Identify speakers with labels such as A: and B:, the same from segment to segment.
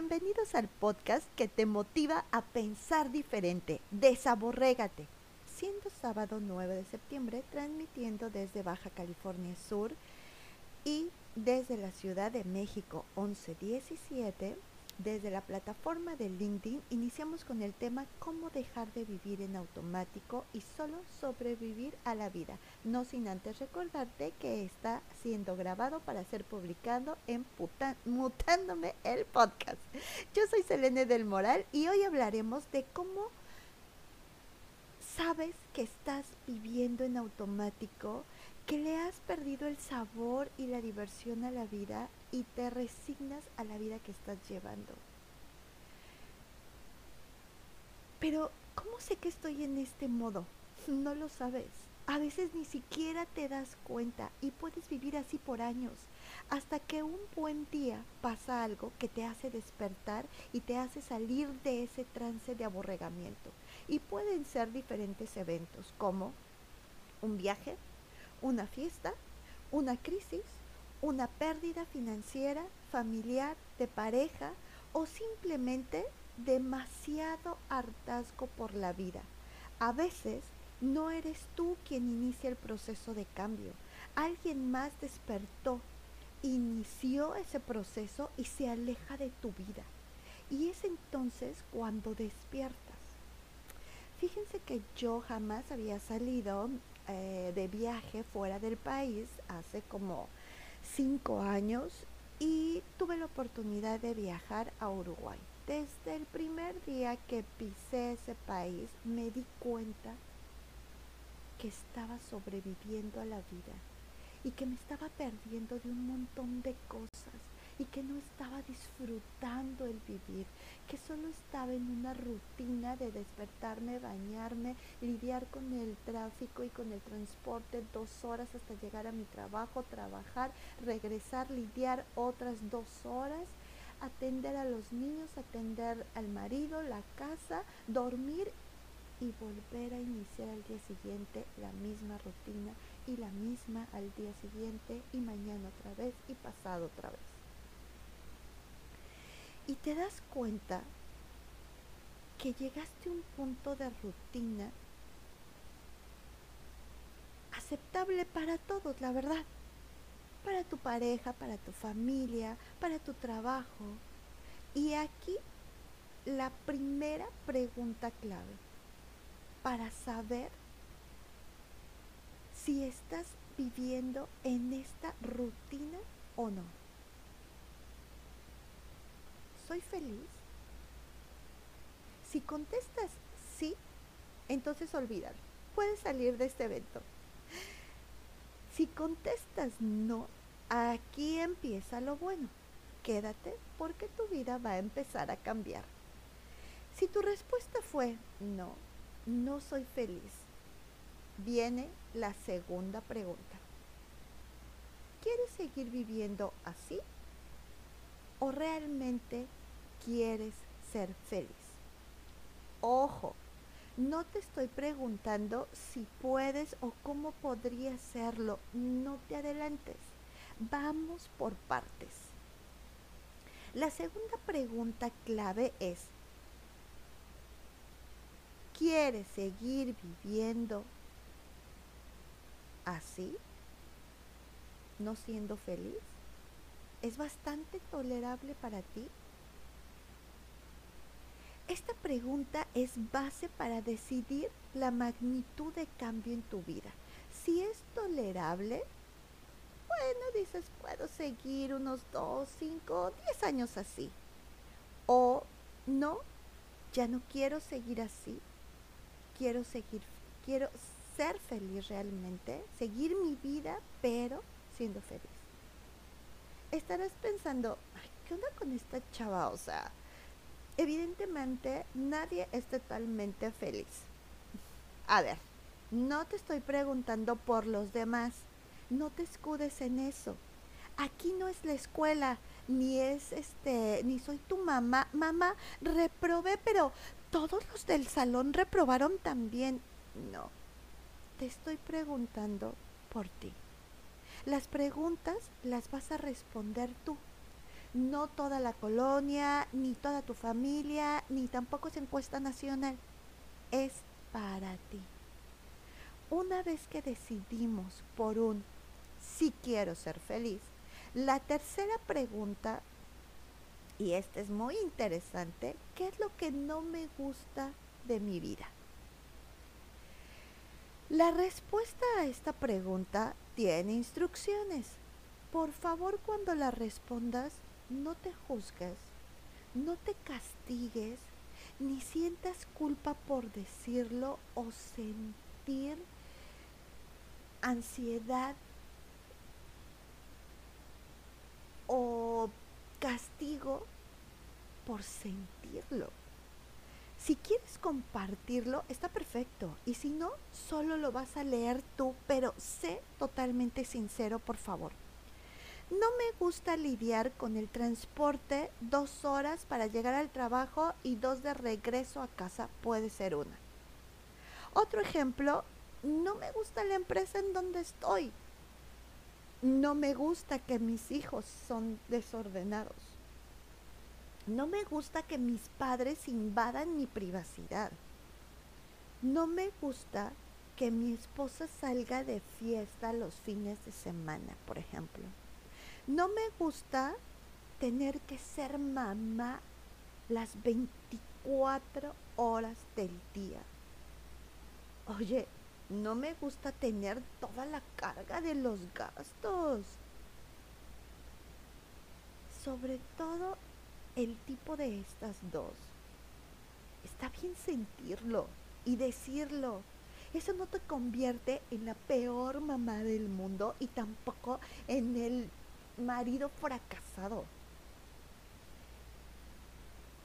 A: Bienvenidos al podcast que te motiva a pensar diferente. Desaborrégate. Siendo sábado 9 de septiembre, transmitiendo desde Baja California Sur y desde la Ciudad de México 1117 desde la plataforma de LinkedIn iniciamos con el tema cómo dejar de vivir en automático y solo sobrevivir a la vida, no sin antes recordarte que está siendo grabado para ser publicado en Mutándome el podcast. Yo soy Selene del Moral y hoy hablaremos de cómo sabes que estás viviendo en automático, que le has perdido el sabor y la diversión a la vida y te resignas a la vida que estás llevando. Pero, ¿cómo sé que estoy en este modo? No lo sabes. A veces ni siquiera te das cuenta y puedes vivir así por años, hasta que un buen día pasa algo que te hace despertar y te hace salir de ese trance de aborregamiento. Y pueden ser diferentes eventos, como un viaje, una fiesta, una crisis, una pérdida financiera, familiar, de pareja o simplemente demasiado hartazgo por la vida. A veces no eres tú quien inicia el proceso de cambio. Alguien más despertó, inició ese proceso y se aleja de tu vida. Y es entonces cuando despiertas. Fíjense que yo jamás había salido eh, de viaje fuera del país hace como cinco años y tuve la oportunidad de viajar a Uruguay. Desde el primer día que pisé ese país me di cuenta que estaba sobreviviendo a la vida y que me estaba perdiendo de un montón de cosas y que no estaba disfrutando el vivir, que solo estaba en una rutina de despertarme, bañarme, lidiar con el tráfico y con el transporte dos horas hasta llegar a mi trabajo, trabajar, regresar, lidiar otras dos horas atender a los niños, atender al marido, la casa, dormir y volver a iniciar al día siguiente la misma rutina y la misma al día siguiente y mañana otra vez y pasado otra vez y te das cuenta que llegaste a un punto de rutina aceptable para todos, la verdad. Para tu pareja, para tu familia, para tu trabajo. Y aquí la primera pregunta clave para saber si estás viviendo en esta rutina o no soy feliz? Si contestas sí, entonces olvídalo. Puedes salir de este evento. Si contestas no, aquí empieza lo bueno. Quédate porque tu vida va a empezar a cambiar. Si tu respuesta fue no, no soy feliz, viene la segunda pregunta. ¿Quieres seguir viviendo así? ¿O realmente quieres ser feliz. Ojo, no te estoy preguntando si puedes o cómo podría serlo. No te adelantes. Vamos por partes. La segunda pregunta clave es, ¿quieres seguir viviendo así? ¿No siendo feliz? ¿Es bastante tolerable para ti? Esta pregunta es base para decidir la magnitud de cambio en tu vida. Si es tolerable, bueno, dices, puedo seguir unos 2, 5, 10 años así. O no, ya no quiero seguir así. Quiero seguir, quiero ser feliz realmente, seguir mi vida, pero siendo feliz. Estarás pensando, ¿qué onda con esta chava? O sea, evidentemente nadie es totalmente feliz. A ver, no te estoy preguntando por los demás, no te escudes en eso. Aquí no es la escuela, ni es este, ni soy tu mamá. Mamá, reprobé, pero todos los del salón reprobaron también. No, te estoy preguntando por ti. Las preguntas las vas a responder tú. No toda la colonia, ni toda tu familia, ni tampoco es encuesta nacional. Es para ti. Una vez que decidimos por un si quiero ser feliz, la tercera pregunta, y esta es muy interesante, ¿qué es lo que no me gusta de mi vida? La respuesta a esta pregunta tiene instrucciones. Por favor, cuando la respondas, no te juzgues, no te castigues, ni sientas culpa por decirlo o sentir ansiedad o castigo por sentirlo. Si quieres compartirlo, está perfecto. Y si no, solo lo vas a leer tú, pero sé totalmente sincero, por favor. No me gusta lidiar con el transporte dos horas para llegar al trabajo y dos de regreso a casa puede ser una. Otro ejemplo, no me gusta la empresa en donde estoy. No me gusta que mis hijos son desordenados. No me gusta que mis padres invadan mi privacidad. No me gusta que mi esposa salga de fiesta los fines de semana, por ejemplo. No me gusta tener que ser mamá las 24 horas del día. Oye, no me gusta tener toda la carga de los gastos. Sobre todo el tipo de estas dos. Está bien sentirlo y decirlo. Eso no te convierte en la peor mamá del mundo y tampoco en el marido fracasado.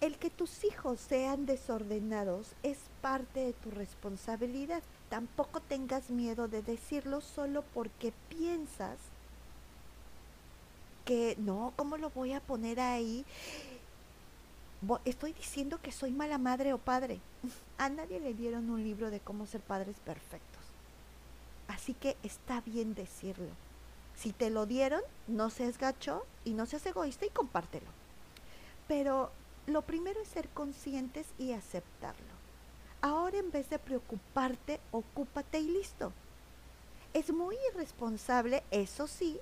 A: El que tus hijos sean desordenados es parte de tu responsabilidad. Tampoco tengas miedo de decirlo solo porque piensas que no, ¿cómo lo voy a poner ahí? Estoy diciendo que soy mala madre o padre. A nadie le dieron un libro de cómo ser padres perfectos. Así que está bien decirlo. Si te lo dieron, no seas gacho y no seas egoísta y compártelo. Pero lo primero es ser conscientes y aceptarlo. Ahora en vez de preocuparte, ocúpate y listo. Es muy irresponsable, eso sí,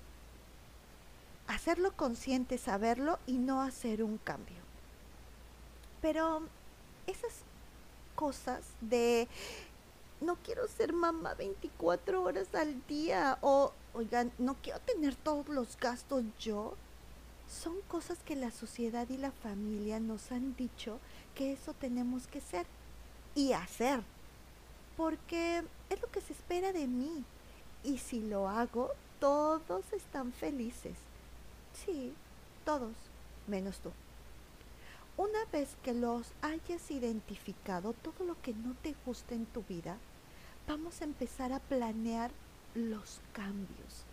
A: hacerlo consciente, saberlo y no hacer un cambio. Pero esas cosas de no quiero ser mamá 24 horas al día o, oigan, no quiero tener todos los gastos yo. Son cosas que la sociedad y la familia nos han dicho que eso tenemos que ser y hacer. Porque es lo que se espera de mí. Y si lo hago, todos están felices. Sí, todos, menos tú. Una vez que los hayas identificado, todo lo que no te gusta en tu vida, vamos a empezar a planear los cambios.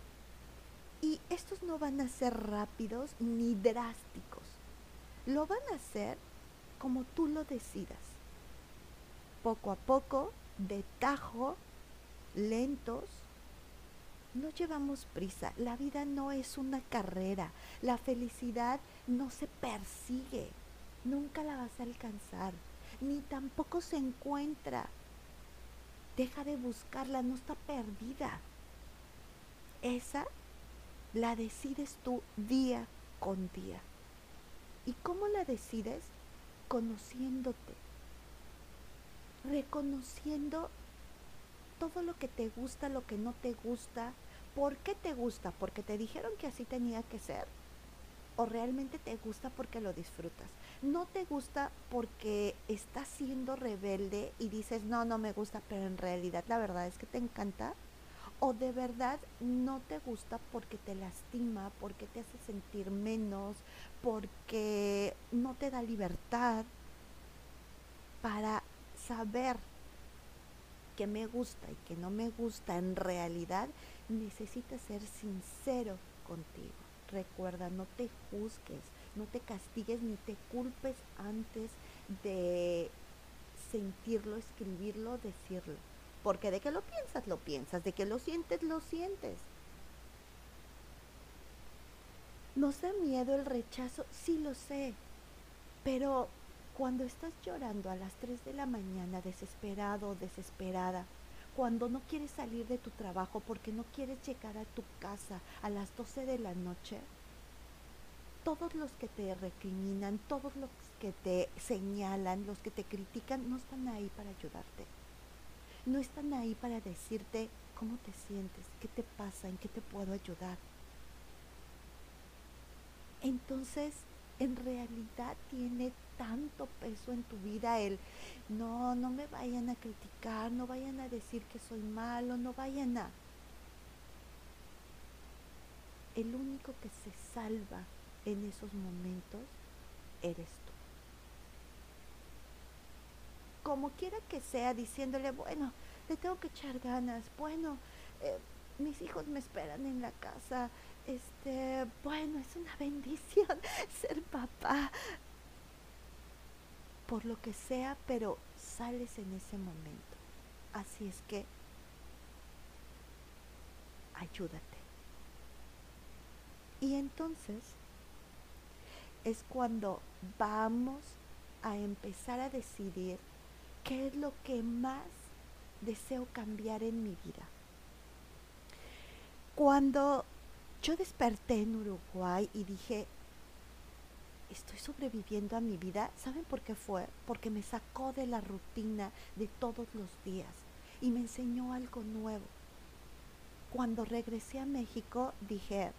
A: Y estos no van a ser rápidos ni drásticos. Lo van a hacer como tú lo decidas. Poco a poco, de tajo, lentos. No llevamos prisa. La vida no es una carrera. La felicidad no se persigue. Nunca la vas a alcanzar. Ni tampoco se encuentra Deja de buscarla, no está perdida. Esa la decides tú día con día. ¿Y cómo la decides? Conociéndote. Reconociendo todo lo que te gusta, lo que no te gusta. ¿Por qué te gusta? Porque te dijeron que así tenía que ser. O realmente te gusta porque lo disfrutas no te gusta porque estás siendo rebelde y dices, no, no me gusta, pero en realidad la verdad es que te encanta, o de verdad no te gusta porque te lastima, porque te hace sentir menos, porque no te da libertad para saber que me gusta y que no me gusta en realidad, necesitas ser sincero contigo. Recuerda, no te juzgues, no te castigues ni te culpes antes de sentirlo, escribirlo, decirlo. Porque de que lo piensas, lo piensas, de que lo sientes, lo sientes. Nos da miedo el rechazo, sí lo sé, pero cuando estás llorando a las 3 de la mañana, desesperado o desesperada, cuando no quieres salir de tu trabajo porque no quieres llegar a tu casa a las 12 de la noche, todos los que te recriminan, todos los que te señalan, los que te critican, no están ahí para ayudarte. No están ahí para decirte cómo te sientes, qué te pasa, en qué te puedo ayudar. Entonces, en realidad tiene tanto peso en tu vida el, no, no me vayan a criticar, no vayan a decir que soy malo, no vayan a... El único que se salva en esos momentos eres tú. Como quiera que sea, diciéndole, bueno, le tengo que echar ganas, bueno, eh, mis hijos me esperan en la casa, este, bueno, es una bendición ser papá, por lo que sea, pero sales en ese momento. Así es que ayúdate. Y entonces es cuando vamos a empezar a decidir qué es lo que más deseo cambiar en mi vida. Cuando yo desperté en Uruguay y dije, estoy sobreviviendo a mi vida, ¿saben por qué fue? Porque me sacó de la rutina de todos los días y me enseñó algo nuevo. Cuando regresé a México dije,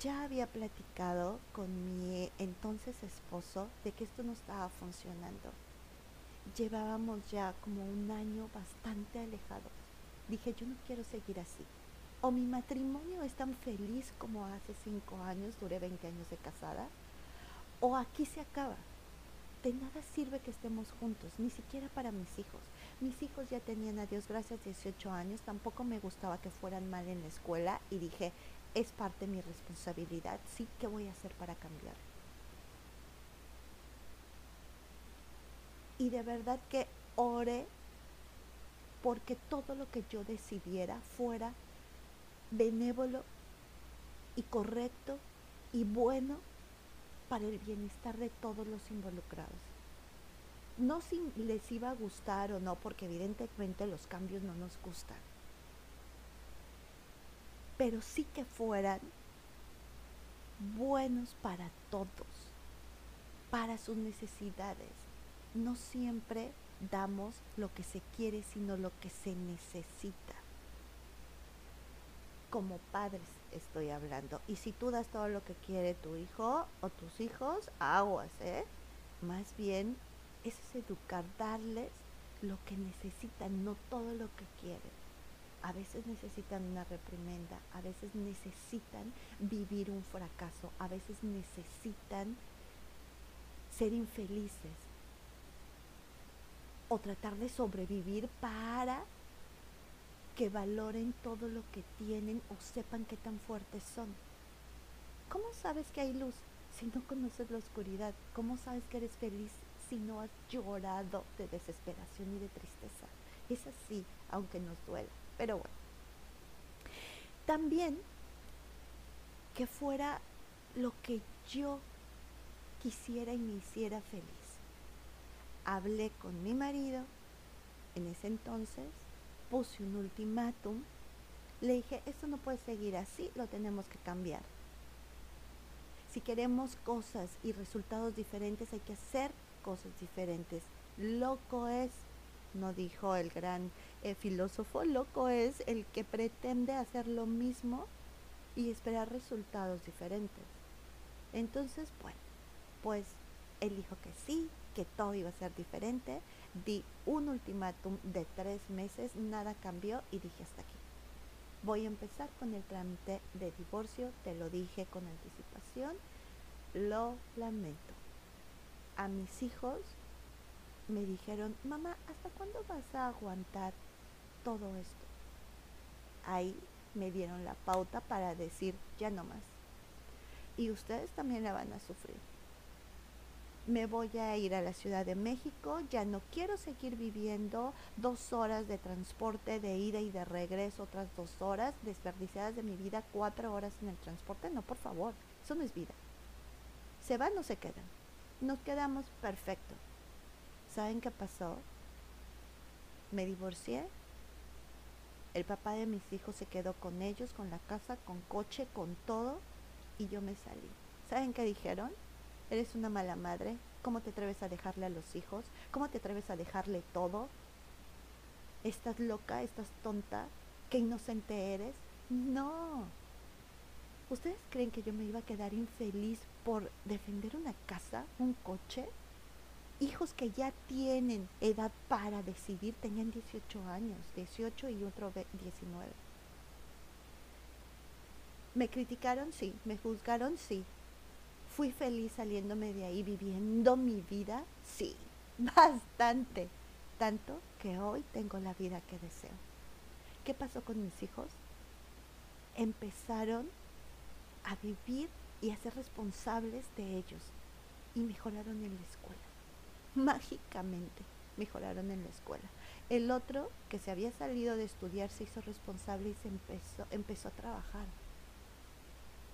A: ya había platicado con mi entonces esposo de que esto no estaba funcionando. Llevábamos ya como un año bastante alejados. Dije, yo no quiero seguir así. O mi matrimonio es tan feliz como hace cinco años, duré 20 años de casada, o aquí se acaba. De nada sirve que estemos juntos, ni siquiera para mis hijos. Mis hijos ya tenían a Dios gracias 18 años, tampoco me gustaba que fueran mal en la escuela y dije, es parte de mi responsabilidad. Sí, ¿qué voy a hacer para cambiar? Y de verdad que ore porque todo lo que yo decidiera fuera benévolo y correcto y bueno para el bienestar de todos los involucrados. No si les iba a gustar o no, porque evidentemente los cambios no nos gustan pero sí que fueran buenos para todos, para sus necesidades. No siempre damos lo que se quiere, sino lo que se necesita. Como padres estoy hablando. Y si tú das todo lo que quiere tu hijo o tus hijos, aguas, ¿eh? Más bien, eso es educar, darles lo que necesitan, no todo lo que quieren a veces necesitan una reprimenda, a veces necesitan vivir un fracaso, a veces necesitan ser infelices o tratar de sobrevivir para que valoren todo lo que tienen o sepan qué tan fuertes son. ¿Cómo sabes que hay luz si no conoces la oscuridad? ¿Cómo sabes que eres feliz si no has llorado de desesperación y de tristeza? Es así, aunque nos duela. Pero bueno. También que fuera lo que yo quisiera y me hiciera feliz. Hablé con mi marido en ese entonces, puse un ultimátum, le dije, esto no puede seguir así, lo tenemos que cambiar. Si queremos cosas y resultados diferentes, hay que hacer cosas diferentes. Loco es no dijo el gran eh, filósofo, loco es el que pretende hacer lo mismo y esperar resultados diferentes. Entonces, bueno, pues él dijo que sí, que todo iba a ser diferente. Di un ultimátum de tres meses, nada cambió y dije hasta aquí. Voy a empezar con el trámite de divorcio, te lo dije con anticipación, lo lamento. A mis hijos me dijeron, mamá, ¿hasta cuándo vas a aguantar todo esto? Ahí me dieron la pauta para decir, ya no más. Y ustedes también la van a sufrir. Me voy a ir a la Ciudad de México, ya no quiero seguir viviendo dos horas de transporte de ida y de regreso, otras dos horas desperdiciadas de mi vida, cuatro horas en el transporte, no, por favor, eso no es vida. Se van o se quedan. Nos quedamos perfecto. ¿Saben qué pasó? Me divorcié. El papá de mis hijos se quedó con ellos, con la casa, con coche, con todo, y yo me salí. ¿Saben qué dijeron? Eres una mala madre. ¿Cómo te atreves a dejarle a los hijos? ¿Cómo te atreves a dejarle todo? ¿Estás loca? ¿Estás tonta? ¿Qué inocente eres? No. ¿Ustedes creen que yo me iba a quedar infeliz por defender una casa, un coche? Hijos que ya tienen edad para decidir, tenían 18 años, 18 y otro 19. ¿Me criticaron? Sí. ¿Me juzgaron? Sí. ¿Fui feliz saliéndome de ahí viviendo mi vida? Sí, bastante. Tanto que hoy tengo la vida que deseo. ¿Qué pasó con mis hijos? Empezaron a vivir y a ser responsables de ellos y mejoraron en la escuela. Mágicamente mejoraron en la escuela. El otro, que se había salido de estudiar, se hizo responsable y se empezó, empezó a trabajar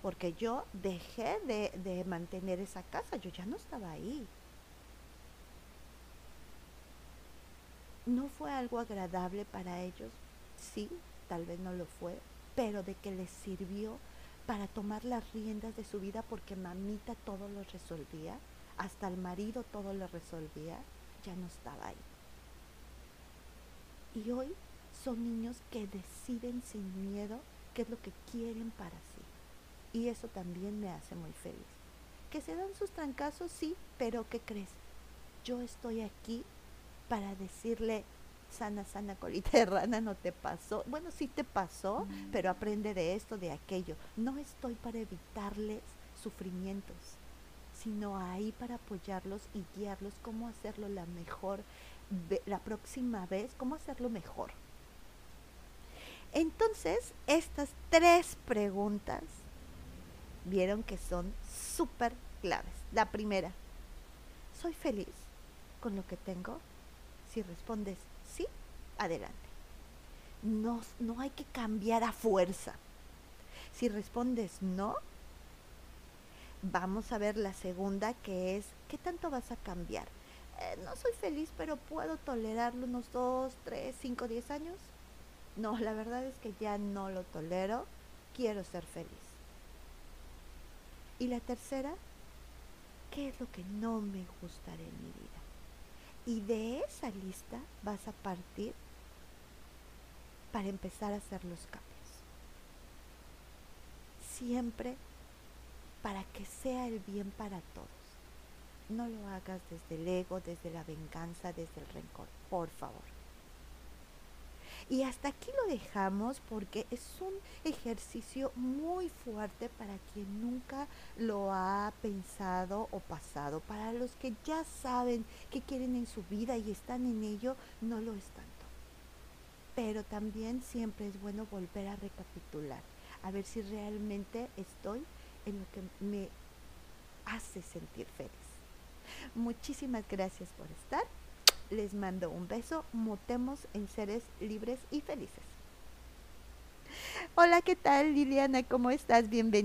A: porque yo dejé de, mantener esa casa, yo ya no estaba ahí. ¿No fue algo agradable para ellos? Sí, tal vez no lo fue, pero de que les sirvió para tomar las riendas de su vida porque mamita todo lo resolvía, hasta el marido todo lo resolvía, ya no estaba ahí. Y hoy son niños que deciden sin miedo qué es lo que quieren para sí. Y eso también me hace muy feliz. Que se dan sus trancazos, sí, pero ¿qué crees? Yo estoy aquí para decirle, sana, sana, colita de rana, no te pasó. Bueno, sí te pasó, mm. pero aprende de esto, de aquello. No estoy para evitarles sufrimientos, sino ahí para apoyarlos y guiarlos cómo hacerlo la mejor, la próxima vez, cómo hacerlo mejor. Entonces, estas tres preguntas vieron que son súper claves. La primera, ¿soy feliz con lo que tengo? Si respondes sí, adelante. No, no hay que cambiar a fuerza. Si respondes no, vamos a ver la segunda que es, ¿qué tanto vas a cambiar? Eh, no soy feliz, pero puedo tolerarlo unos dos, tres, cinco, diez años. No, la verdad es que ya no lo tolero. Quiero ser feliz. Y la tercera, ¿qué es lo que no me gustaría en mi vida? Y de esa lista vas a partir para empezar a hacer los cambios. Siempre para que sea el bien para todos. No lo hagas desde el ego, desde la venganza, desde el rencor, por favor. Y hasta aquí lo dejamos porque es un ejercicio muy fuerte para quien nunca lo ha pensado o pasado. Para los que ya saben qué quieren en su vida y están en ello, no lo es tanto. Pero también siempre es bueno volver a recapitular, a ver si realmente estoy en lo que me hace sentir feliz. Muchísimas gracias por estar les mando un beso. Mutemos en seres libres y felices. Hola, ¿qué tal Liliana? ¿Cómo estás? Bienvenida.